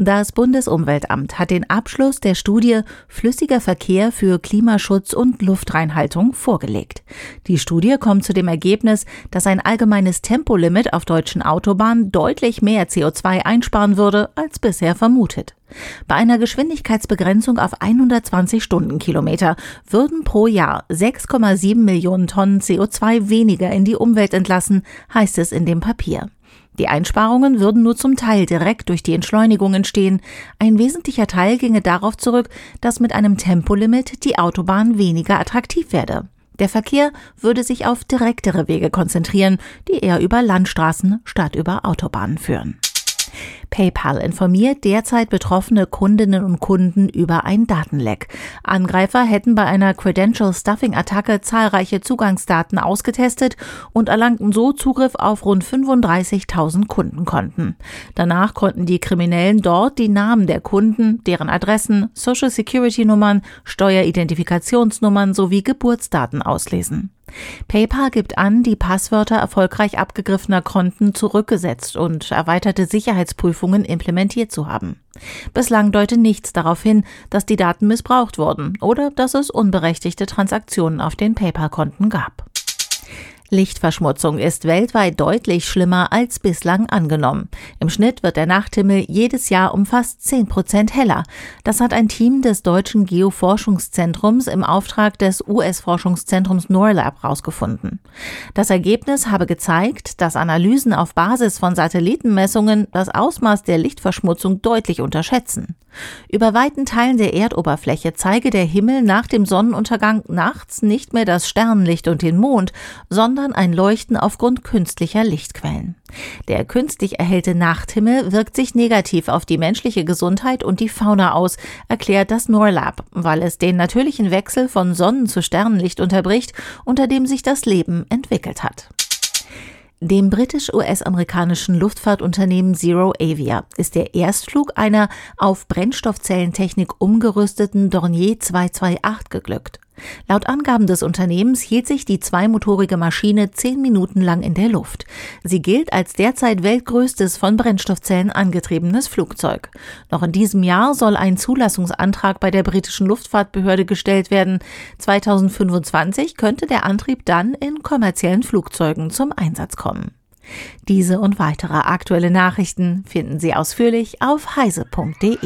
Das Bundesumweltamt hat den Abschluss der Studie Flüssiger Verkehr für Klimaschutz und Luftreinhaltung vorgelegt. Die Studie kommt zu dem Ergebnis, dass ein allgemeines Tempolimit auf deutschen Autobahnen deutlich mehr CO2 einsparen würde als bisher vermutet. Bei einer Geschwindigkeitsbegrenzung auf 120 Stundenkilometer würden pro Jahr 6,7 Millionen Tonnen CO2 weniger in die Umwelt entlassen, heißt es in dem Papier. Die Einsparungen würden nur zum Teil direkt durch die Entschleunigung entstehen. Ein wesentlicher Teil ginge darauf zurück, dass mit einem Tempolimit die Autobahn weniger attraktiv werde. Der Verkehr würde sich auf direktere Wege konzentrieren, die eher über Landstraßen statt über Autobahnen führen. PayPal informiert derzeit betroffene Kundinnen und Kunden über ein Datenleck. Angreifer hätten bei einer Credential Stuffing Attacke zahlreiche Zugangsdaten ausgetestet und erlangten so Zugriff auf rund 35.000 Kundenkonten. Danach konnten die Kriminellen dort die Namen der Kunden, deren Adressen, Social Security Nummern, Steueridentifikationsnummern sowie Geburtsdaten auslesen. PayPal gibt an, die Passwörter erfolgreich abgegriffener Konten zurückgesetzt und erweiterte Sicherheitsprüfungen implementiert zu haben. Bislang deute nichts darauf hin, dass die Daten missbraucht wurden oder dass es unberechtigte Transaktionen auf den PayPal-Konten gab. Lichtverschmutzung ist weltweit deutlich schlimmer als bislang angenommen. Im Schnitt wird der Nachthimmel jedes Jahr um fast 10 Prozent heller. Das hat ein Team des Deutschen Geoforschungszentrums im Auftrag des US-Forschungszentrums NORLAB herausgefunden. Das Ergebnis habe gezeigt, dass Analysen auf Basis von Satellitenmessungen das Ausmaß der Lichtverschmutzung deutlich unterschätzen. Über weiten Teilen der Erdoberfläche zeige der Himmel nach dem Sonnenuntergang nachts nicht mehr das Sternenlicht und den Mond, sondern sondern ein Leuchten aufgrund künstlicher Lichtquellen. Der künstlich erhellte Nachthimmel wirkt sich negativ auf die menschliche Gesundheit und die Fauna aus, erklärt das NORLAB, weil es den natürlichen Wechsel von Sonnen zu Sternenlicht unterbricht, unter dem sich das Leben entwickelt hat. Dem britisch-US-amerikanischen Luftfahrtunternehmen Zero Avia ist der Erstflug einer auf Brennstoffzellentechnik umgerüsteten Dornier 228 geglückt. Laut Angaben des Unternehmens hielt sich die zweimotorige Maschine zehn Minuten lang in der Luft. Sie gilt als derzeit weltgrößtes von Brennstoffzellen angetriebenes Flugzeug. Noch in diesem Jahr soll ein Zulassungsantrag bei der britischen Luftfahrtbehörde gestellt werden. 2025 könnte der Antrieb dann in kommerziellen Flugzeugen zum Einsatz kommen. Diese und weitere aktuelle Nachrichten finden Sie ausführlich auf heise.de.